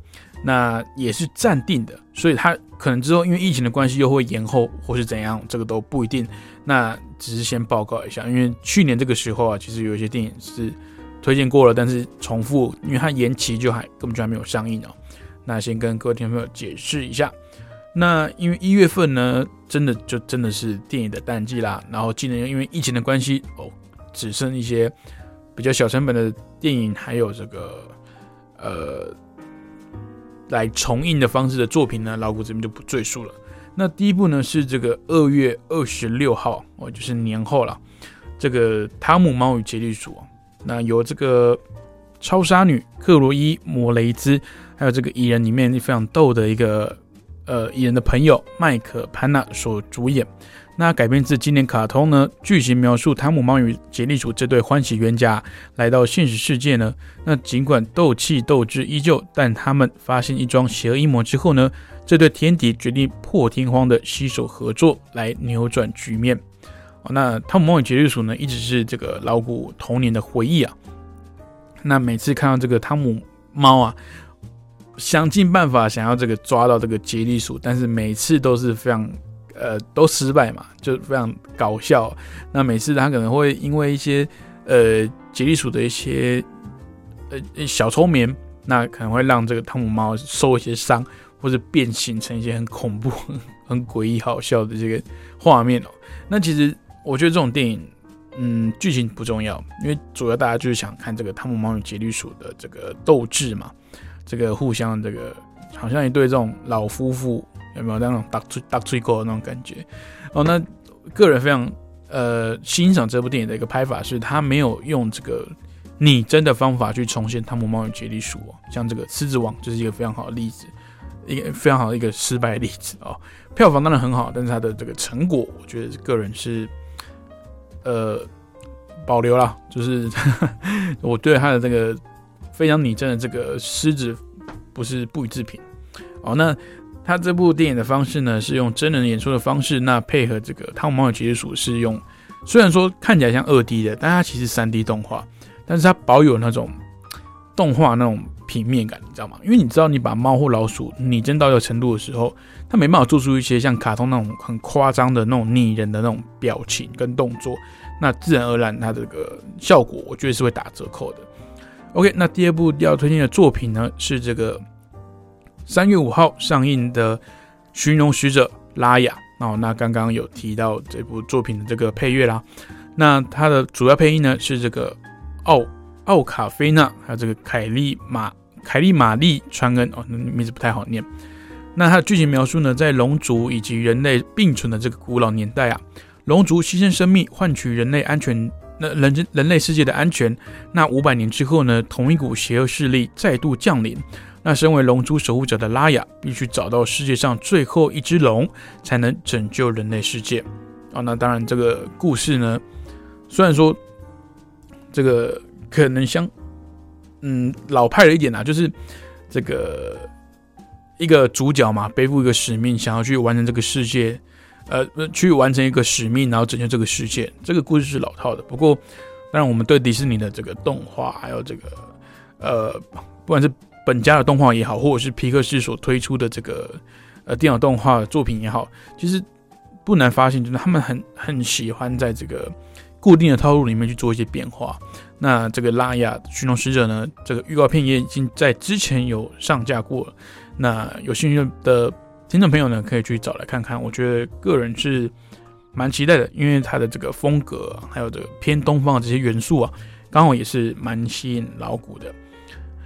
那也是暂定的，所以它可能之后因为疫情的关系又会延后或是怎样，这个都不一定。那只是先报告一下，因为去年这个时候啊，其实有一些电影是推荐过了，但是重复，因为它延期就还根本就还没有上映哦。那先跟各位听众朋友解释一下，那因为一月份呢，真的就真的是电影的淡季啦，然后今年因为疫情的关系哦，只剩一些。比较小成本的电影，还有这个呃来重印的方式的作品呢，老谷这边就不赘述了。那第一部呢是这个二月二十六号哦，就是年后了。这个《汤姆猫与杰利鼠》那有这个超杀女克罗伊·摩雷兹，还有这个蚁人里面非常逗的一个呃蚁人的朋友麦克潘纳所主演。那改编自经典卡通呢？剧情描述汤姆猫与杰利鼠这对欢喜冤家来到现实世界呢。那尽管斗气斗志依旧，但他们发现一桩邪恶阴谋之后呢，这对天敌决定破天荒的携手合作来扭转局面。哦，那汤姆猫与杰利鼠呢，一直是这个老古童年的回忆啊。那每次看到这个汤姆猫啊，想尽办法想要这个抓到这个杰利鼠，但是每次都是非常。呃，都失败嘛，就非常搞笑。那每次他可能会因为一些呃杰利鼠的一些呃小聪明，那可能会让这个汤姆猫受一些伤，或者变形成一些很恐怖、[laughs] 很诡异、好笑的这个画面哦。那其实我觉得这种电影，嗯，剧情不重要，因为主要大家就是想看这个汤姆猫与杰利鼠的这个斗志嘛，这个互相这个好像一对这种老夫妇。有没有那种打最打最高的那种感觉？哦，那个人非常呃欣赏这部电影的一个拍法，是他没有用这个拟真的方法去重现汤姆猫与杰利鼠哦，像这个狮子王就是一个非常好的例子，一个非常好的一个失败例子哦。票房当然很好，但是它的这个成果，我觉得个人是呃保留了，就是 [laughs] 我对他的这个非常拟真的这个狮子不是不予置评哦。那他这部电影的方式呢，是用真人演出的方式，那配合这个汤姆猫与杰利鼠是用，虽然说看起来像二 D 的，但它其实三 D 动画，但是它保有那种动画那种平面感，你知道吗？因为你知道，你把猫或老鼠拟真到一个程度的时候，它没办法做出一些像卡通那种很夸张的那种拟人的那种表情跟动作，那自然而然它这个效果，我觉得是会打折扣的。OK，那第二部要推荐的作品呢，是这个。三月五号上映的《寻龙使者拉雅》哦，那刚刚有提到这部作品的这个配乐啦。那它的主要配音呢是这个奥奥卡菲娜，还有这个凯利马凯利玛丽川恩哦，名字不太好念。那它的剧情描述呢，在龙族以及人类并存的这个古老年代啊，龙族牺牲生命换取人类安全，那人人类世界的安全。那五百年之后呢，同一股邪恶势力再度降临。那身为龙珠守护者的拉雅，必须找到世界上最后一只龙，才能拯救人类世界。啊，那当然，这个故事呢，虽然说这个可能相嗯老派了一点啊，就是这个一个主角嘛，背负一个使命，想要去完成这个世界，呃，去完成一个使命，然后拯救这个世界。这个故事是老套的，不过当然，我们对迪士尼的这个动画，还有这个呃，不管是本家的动画也好，或者是皮克斯所推出的这个呃电脑动画作品也好，其实不难发现，就是他们很很喜欢在这个固定的套路里面去做一些变化。那这个拉雅寻龙使者呢，这个预告片也已经在之前有上架过。那有兴趣的听众朋友呢可以去找来看看。我觉得个人是蛮期待的，因为它的这个风格还有这个偏东方的这些元素啊，刚好也是蛮吸引老古的。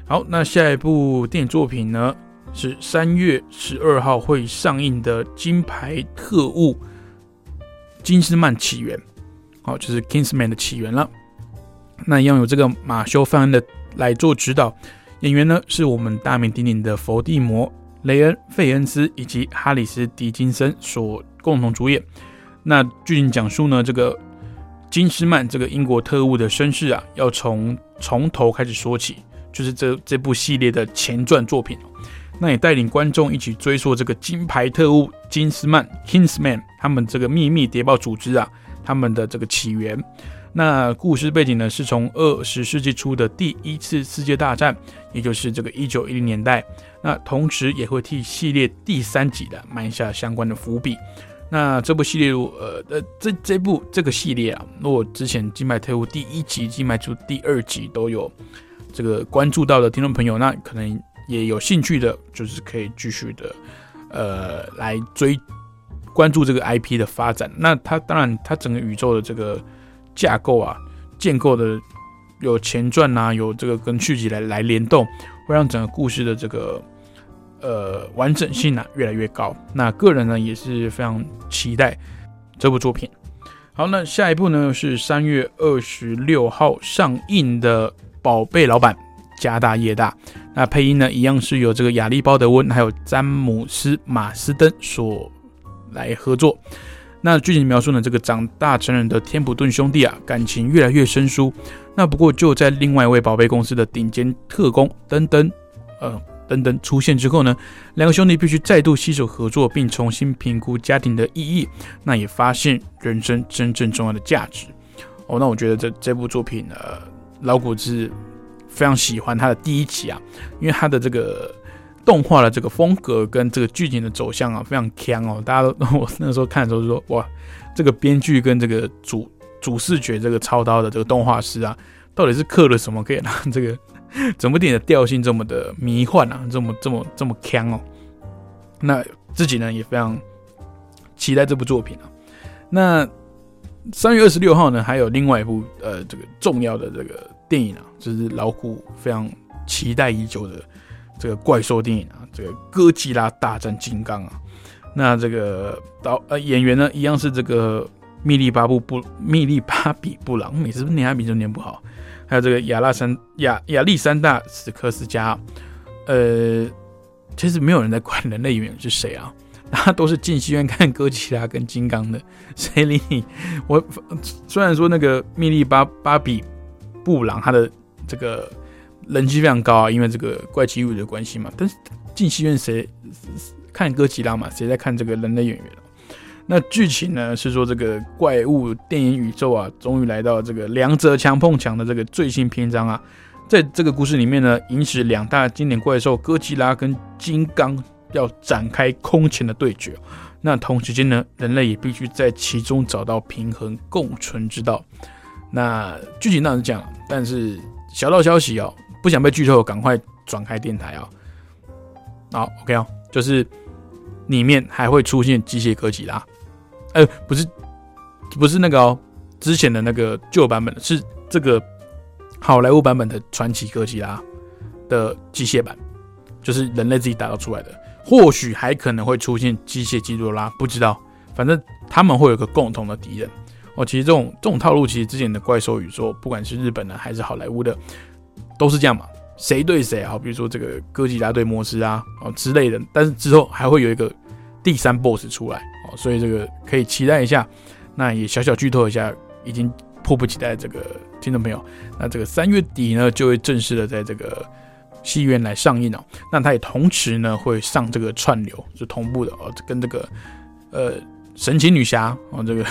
好，那下一部电影作品呢是三月十二号会上映的《金牌特务：金斯曼起源》，好，就是 Kingsman 的起源了。那一样有这个马修·范恩的来做指导，演员呢是我们大名鼎鼎的伏地魔、雷恩·费恩斯以及哈里斯·迪金森所共同主演。那剧情讲述呢，这个金斯曼这个英国特务的身世啊，要从从头开始说起。就是这这部系列的前传作品，那也带领观众一起追溯这个金牌特务金斯曼 （Kingsman） 他们这个秘密谍报组织啊，他们的这个起源。那故事背景呢，是从二十世纪初的第一次世界大战，也就是这个一九一零年代。那同时也会替系列第三集的埋下相关的伏笔。那这部系列，呃呃，这这部这个系列啊，如果之前金牌特务第一集、金牌出第二集都有。这个关注到的听众朋友，那可能也有兴趣的，就是可以继续的，呃，来追关注这个 IP 的发展。那它当然，它整个宇宙的这个架构啊，建构的有前传啊，有这个跟续集来来联动，会让整个故事的这个呃完整性啊越来越高。那个人呢也是非常期待这部作品。好，那下一部呢是三月二十六号上映的。宝贝老板家大业大，那配音呢一样是由这个亚历鲍德温还有詹姆斯马斯登所来合作。那剧情描述呢，这个长大成人的天普顿兄弟啊，感情越来越生疏。那不过就在另外一位宝贝公司的顶尖特工登登，呃登登出现之后呢，两个兄弟必须再度携手合作，并重新评估家庭的意义。那也发现人生真正重要的价值。哦，那我觉得这这部作品呢。老谷是非常喜欢他的第一集啊，因为他的这个动画的这个风格跟这个剧情的走向啊，非常强哦。大家都 [laughs] 我那时候看的时候说，哇，这个编剧跟这个主主视觉这个操刀的这个动画师啊，到底是刻了什么，可以让这个整部电影的调性这么的迷幻啊，这么这么这么强哦。那自己呢也非常期待这部作品啊。那三月二十六号呢，还有另外一部呃，这个重要的这个电影啊，就是老虎非常期待已久的这个怪兽电影啊，这个哥吉拉大战金刚啊。那这个导呃演员呢，一样是这个密利巴布布密利巴比布朗，每次念他名字念不好。还有这个亚拉山亚亚历山大史科斯加，呃，其实没有人在管人类演员是谁啊。他都是进戏院看哥吉拉跟金刚的，[laughs] 谁理你？我虽然说那个密利巴巴比布朗他的这个人气非常高啊，因为这个怪奇物语的关系嘛。但是进戏院谁看哥吉拉嘛？谁在看这个人类演员？那剧情呢是说这个怪物电影宇宙啊，终于来到这个两者强碰强的这个最新篇章啊。在这个故事里面呢，引起两大经典怪兽哥吉拉跟金刚。要展开空前的对决，那同时间呢，人类也必须在其中找到平衡共存之道。那剧情当然是讲，但是小道消息哦，不想被剧透，赶快转开电台啊！好，OK 哦，就是里面还会出现机械哥吉拉，呃，不是，不是那个哦，之前的那个旧版本，是这个好莱坞版本的传奇哥吉拉的机械版，就是人类自己打造出来的。或许还可能会出现机械基多拉，不知道。反正他们会有个共同的敌人。哦，其实这种这种套路，其实之前的怪兽宇宙，不管是日本的还是好莱坞的，都是这样嘛。谁对谁啊？比如说这个哥吉拉对摩斯啊，哦之类的。但是之后还会有一个第三 BOSS 出来哦，所以这个可以期待一下。那也小小剧透一下，已经迫不及待这个听众朋友。那这个三月底呢，就会正式的在这个。戏院来上映哦，那它也同时呢会上这个串流，就同步的哦，跟这个呃神奇女侠哦，这个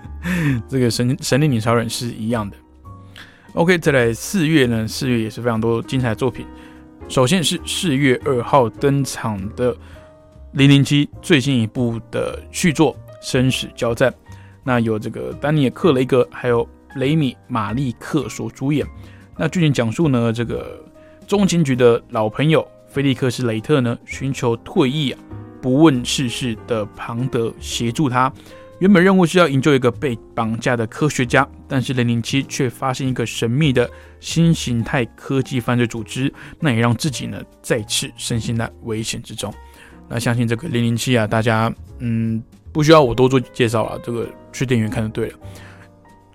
[laughs] 这个神神力女超人是一样的。OK，再来四月呢，四月也是非常多精彩的作品。首先是四月二号登场的零零七最新一部的续作《生死交战》，那有这个丹尼尔克雷格还有雷米马利克所主演。那剧情讲述呢，这个。中情局的老朋友菲利克斯·雷特呢，寻求退役啊，不问世事的庞德协助他。原本任务是要营救一个被绑架的科学家，但是零零七却发现一个神秘的新形态科技犯罪组织，那也让自己呢再次身陷在危险之中。那相信这个零零七啊，大家嗯不需要我多做介绍了，这个去电影院看就对了。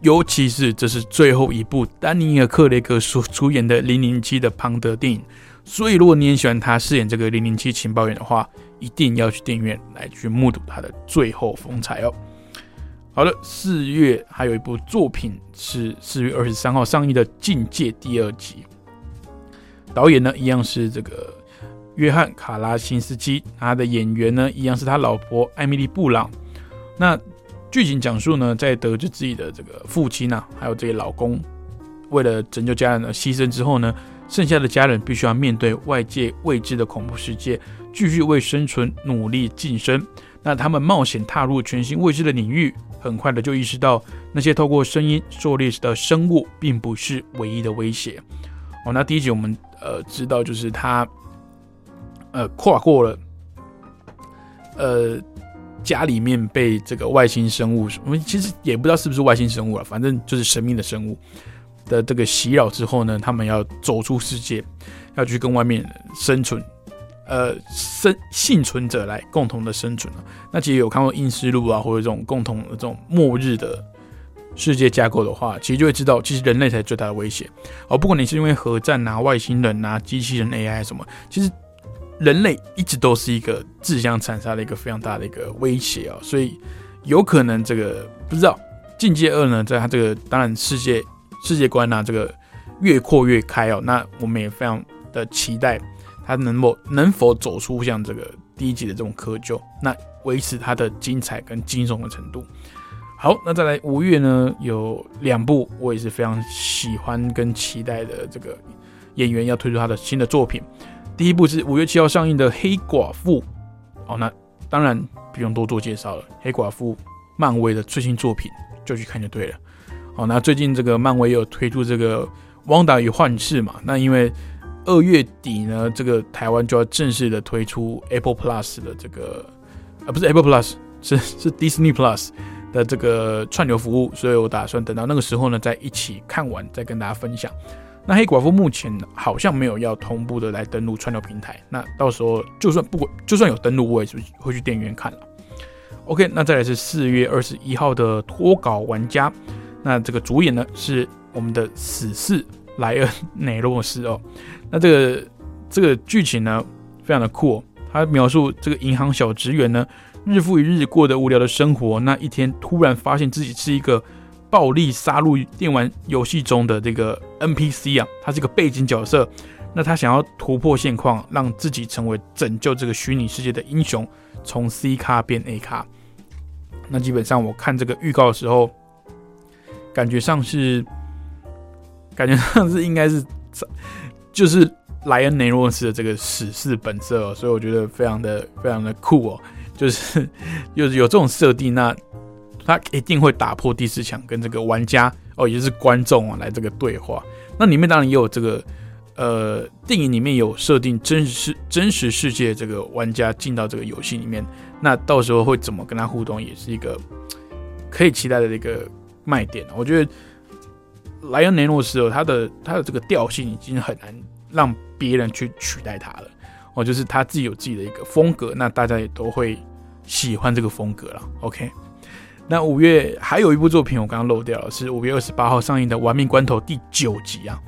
尤其是这是最后一部丹尼尔·克雷格所出演的零零七的庞德电影，所以如果你很喜欢他饰演这个零零七情报员的话，一定要去电影院来去目睹他的最后风采哦。好了，四月还有一部作品是四月二十三号上映的《境界》第二集，导演呢一样是这个约翰·卡拉辛斯基，他的演员呢一样是他老婆艾米丽·布朗。那剧情讲述呢，在得知自己的这个父亲呢，还有这些老公为了拯救家人而牺牲之后呢，剩下的家人必须要面对外界未知的恐怖世界，继续为生存努力晋升。那他们冒险踏入全新未知的领域。很快的就意识到，那些透过声音狩猎的生物并不是唯一的威胁。哦，那第一集我们呃知道，就是他呃跨过了呃家里面被这个外星生物，我们其实也不知道是不是外星生物了，反正就是神秘的生物的这个袭扰之后呢，他们要走出世界，要去跟外面生存。呃，生幸存者来共同的生存啊。那其实有看过《阴尸路》啊，或者这种共同的这种末日的世界架构的话，其实就会知道，其实人类才是最大的威胁。哦，不管你是因为核战啊、外星人啊、机器人 AI 什么，其实人类一直都是一个自相残杀的一个非常大的一个威胁啊。所以有可能这个不知道《境界二》呢，在它这个当然世界世界观啊，这个越扩越开哦。那我们也非常的期待。他能否能否走出像这个第一集的这种窠臼，那维持它的精彩跟惊悚的程度。好，那再来五月呢，有两部我也是非常喜欢跟期待的这个演员要推出他的新的作品。第一部是五月七号上映的《黑寡妇》。哦，那当然不用多做介绍了，《黑寡妇》漫威的最新作品就去看就对了。哦，那最近这个漫威有推出这个《汪达与幻视》嘛？那因为二月底呢，这个台湾就要正式的推出 Apple Plus 的这个，啊不是 Apple Plus，是是 Disney Plus 的这个串流服务，所以我打算等到那个时候呢，再一起看完，再跟大家分享。那黑寡妇目前好像没有要同步的来登录串流平台，那到时候就算不管就算有登录，我也是会去电影院看了。OK，那再来是四月二十一号的脱稿玩家，那这个主演呢是我们的死侍莱恩内洛斯哦。那这个这个剧情呢，非常的酷。他描述这个银行小职员呢，日复一日过得无聊的生活。那一天突然发现自己是一个暴力杀戮电玩游戏中的这个 NPC 啊，他是个背景角色。那他想要突破现况，让自己成为拯救这个虚拟世界的英雄，从 C 卡变 A 卡。那基本上我看这个预告的时候，感觉上是，感觉上是应该是。就是莱恩雷诺斯的这个史诗本色哦，所以我觉得非常的非常的酷哦，就是有有这种设定，那他一定会打破第四墙，跟这个玩家哦，也就是观众啊来这个对话。那里面当然也有这个呃，电影里面有设定真实真实世界这个玩家进到这个游戏里面，那到时候会怎么跟他互动，也是一个可以期待的一个卖点。我觉得。莱恩雷诺斯哦，他的他的这个调性已经很难让别人去取代他了哦，就是他自己有自己的一个风格，那大家也都会喜欢这个风格了。OK，那五月还有一部作品我刚刚漏掉了，是五月二十八号上映的《玩命关头》第九集啊。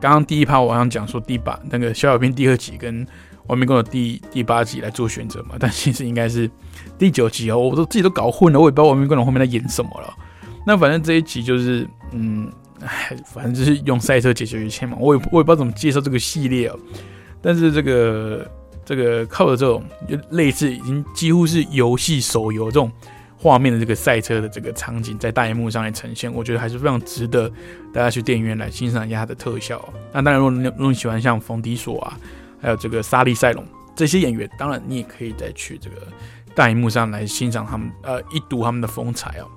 刚刚第一趴我好像讲说第八那个小小兵第二集跟《玩命关头》第第八集来做选择嘛，但其实应该是第九集哦，我都自己都搞混了，我也不知道《玩命关头》后面在演什么了。那反正这一集就是嗯。哎，反正就是用赛车解决一切嘛。我也我也不知道怎么介绍这个系列哦。但是这个这个靠着这种就类似已经几乎是游戏手游这种画面的这个赛车的这个场景，在大荧幕上来呈现，我觉得还是非常值得大家去电影院来欣赏一下它的特效。那当然，如果你如果你喜欢像冯迪索啊，还有这个沙利塞隆这些演员，当然你也可以再去这个大荧幕上来欣赏他们呃一睹他们的风采哦。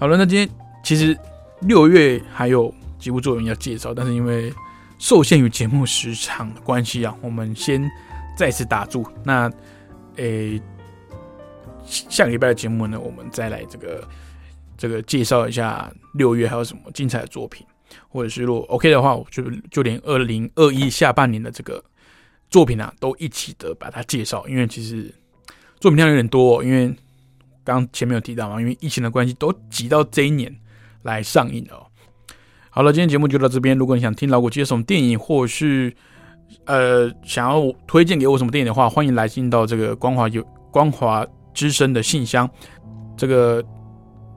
好了，那今天其实。六月还有几部作品要介绍，但是因为受限于节目时长的关系啊，我们先再次打住。那诶，下个礼拜的节目呢，我们再来这个这个介绍一下六月还有什么精彩的作品，或者是如果 OK 的话，我就就连二零二一下半年的这个作品啊，都一起的把它介绍，因为其实作品量有点多，因为刚前面有提到嘛，因为疫情的关系，都挤到这一年来上映哦。好了，今天节目就到这边。如果你想听老谷介绍什么电影，或是呃想要推荐给我什么电影的话，欢迎来信到这个光华邮光华之声的信箱，这个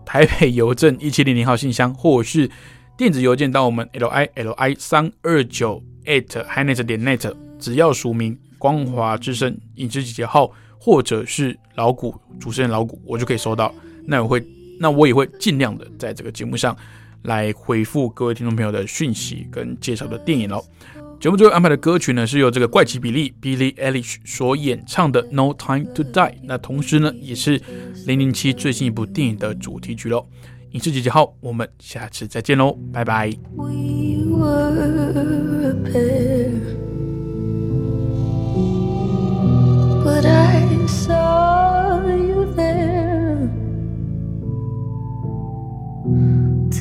台北邮政一七零零号信箱，或是电子邮件到我们 l i l i 三二九 at hinet 点 net，只要署名光华之声影视集结号，或者是老谷主持人老谷，我就可以收到。那我会，那我也会尽量的在这个节目上。来回复各位听众朋友的讯息跟介绍的电影喽。节目最后安排的歌曲呢，是由这个怪奇比利 Billy Eilish 所演唱的《No Time to Die》。那同时呢，也是零零七最新一部电影的主题曲喽。影视姐姐号，我们下次再见喽，拜拜。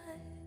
side